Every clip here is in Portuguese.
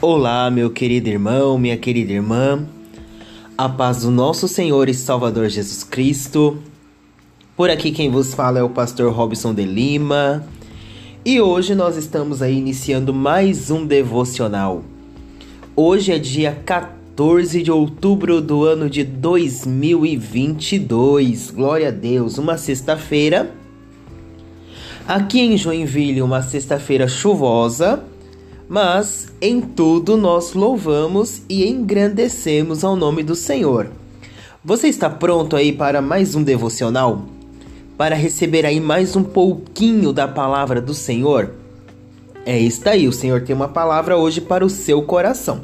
Olá, meu querido irmão, minha querida irmã. A paz do nosso Senhor e Salvador Jesus Cristo. Por aqui quem vos fala é o pastor Robson de Lima. E hoje nós estamos aí iniciando mais um devocional. Hoje é dia 14 de outubro do ano de 2022. Glória a Deus, uma sexta-feira. Aqui em Joinville, uma sexta-feira chuvosa mas em tudo nós louvamos e engrandecemos ao nome do Senhor. Você está pronto aí para mais um devocional? Para receber aí mais um pouquinho da palavra do Senhor? É isso aí, o Senhor tem uma palavra hoje para o seu coração.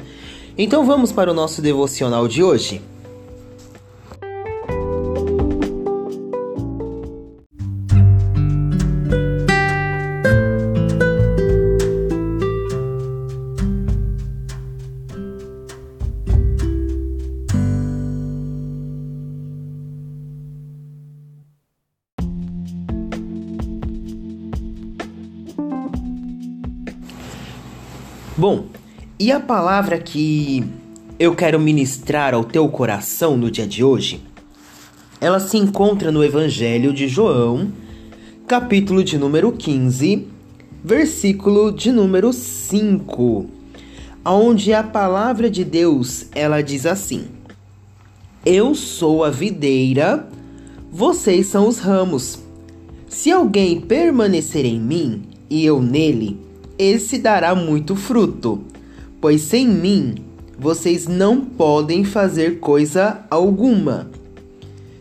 Então vamos para o nosso devocional de hoje? Bom, e a palavra que eu quero ministrar ao teu coração no dia de hoje? Ela se encontra no Evangelho de João, capítulo de número 15, versículo de número 5, onde a palavra de Deus, ela diz assim: Eu sou a videira, vocês são os ramos. Se alguém permanecer em mim e eu nele, esse dará muito fruto, pois sem mim vocês não podem fazer coisa alguma.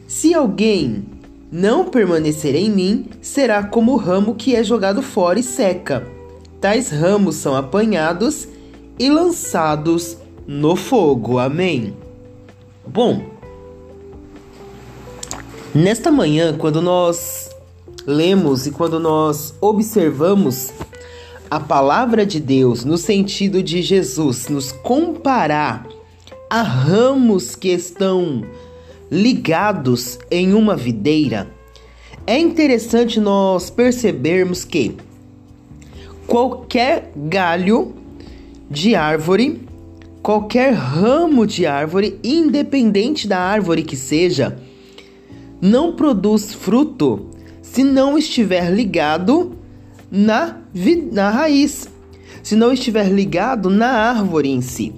Se alguém não permanecer em mim, será como o ramo que é jogado fora e seca. Tais ramos são apanhados e lançados no fogo. Amém. Bom, nesta manhã, quando nós lemos e quando nós observamos a palavra de Deus no sentido de Jesus nos comparar a ramos que estão ligados em uma videira, é interessante nós percebermos que qualquer galho de árvore, qualquer ramo de árvore, independente da árvore que seja, não produz fruto se não estiver ligado na, na raiz, se não estiver ligado na árvore em si.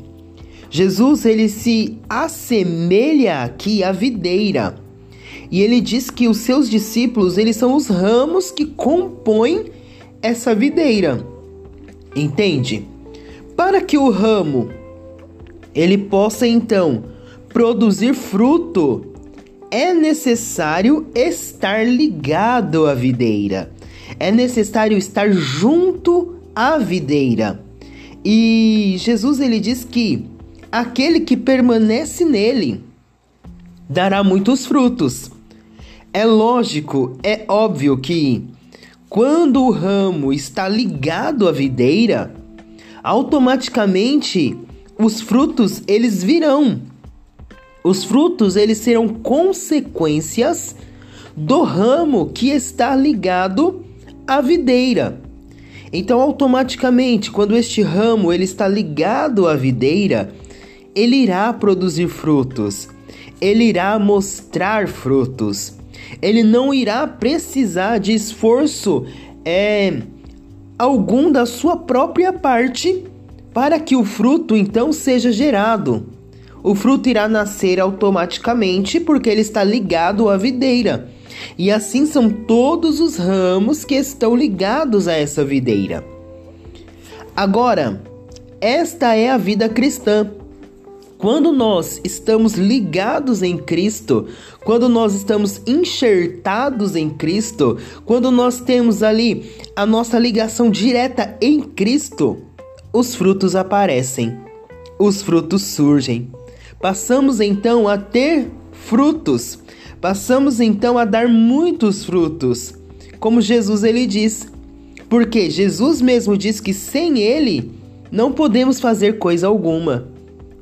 Jesus ele se assemelha aqui à videira. E ele diz que os seus discípulos, eles são os ramos que compõem essa videira. Entende? Para que o ramo ele possa então produzir fruto, é necessário estar ligado à videira é necessário estar junto à videira. E Jesus ele diz que aquele que permanece nele dará muitos frutos. É lógico, é óbvio que quando o ramo está ligado à videira, automaticamente os frutos eles virão. Os frutos eles serão consequências do ramo que está ligado a videira. Então, automaticamente, quando este ramo ele está ligado à videira, ele irá produzir frutos. Ele irá mostrar frutos. Ele não irá precisar de esforço é, algum da sua própria parte para que o fruto então seja gerado. O fruto irá nascer automaticamente porque ele está ligado à videira. E assim são todos os ramos que estão ligados a essa videira. Agora, esta é a vida cristã. Quando nós estamos ligados em Cristo, quando nós estamos enxertados em Cristo, quando nós temos ali a nossa ligação direta em Cristo, os frutos aparecem, os frutos surgem. Passamos então a ter frutos Passamos então a dar muitos frutos, como Jesus ele diz. Porque Jesus mesmo diz que sem ele não podemos fazer coisa alguma.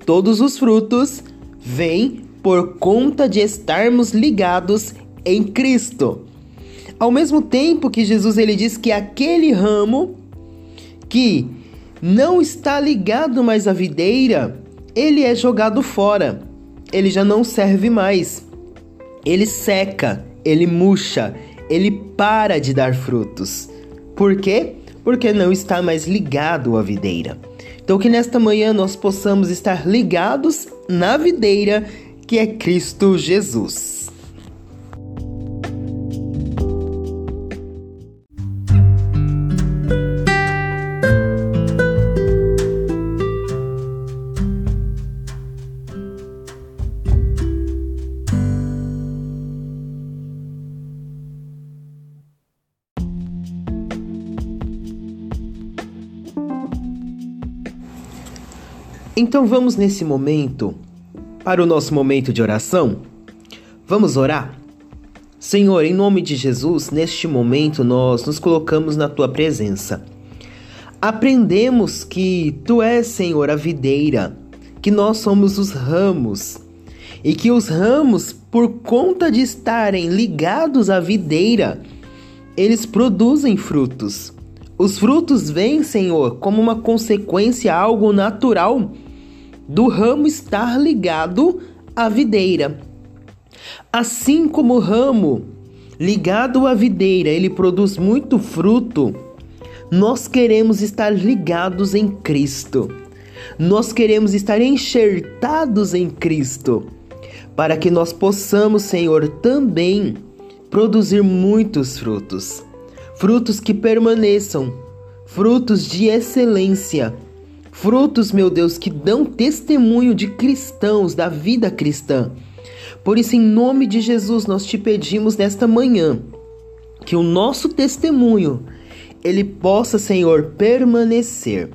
Todos os frutos vêm por conta de estarmos ligados em Cristo. Ao mesmo tempo que Jesus ele diz que aquele ramo que não está ligado mais à videira, ele é jogado fora. Ele já não serve mais. Ele seca, ele murcha, ele para de dar frutos. Por quê? Porque não está mais ligado à videira. Então, que nesta manhã nós possamos estar ligados na videira que é Cristo Jesus. Então vamos nesse momento para o nosso momento de oração? Vamos orar? Senhor, em nome de Jesus, neste momento nós nos colocamos na tua presença. Aprendemos que tu és, Senhor, a videira, que nós somos os ramos e que os ramos, por conta de estarem ligados à videira, eles produzem frutos. Os frutos vêm, Senhor, como uma consequência, algo natural do ramo estar ligado à videira. Assim como o ramo ligado à videira, ele produz muito fruto, nós queremos estar ligados em Cristo. Nós queremos estar enxertados em Cristo, para que nós possamos, Senhor, também produzir muitos frutos. Frutos que permaneçam, frutos de excelência, Frutos, meu Deus, que dão testemunho de cristãos, da vida cristã. Por isso, em nome de Jesus, nós te pedimos nesta manhã que o nosso testemunho ele possa, Senhor, permanecer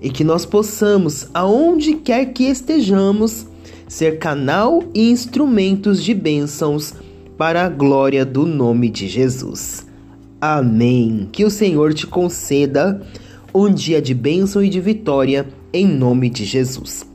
e que nós possamos, aonde quer que estejamos, ser canal e instrumentos de bênçãos para a glória do nome de Jesus. Amém. Que o Senhor te conceda um dia de bênção e de vitória, em nome de Jesus.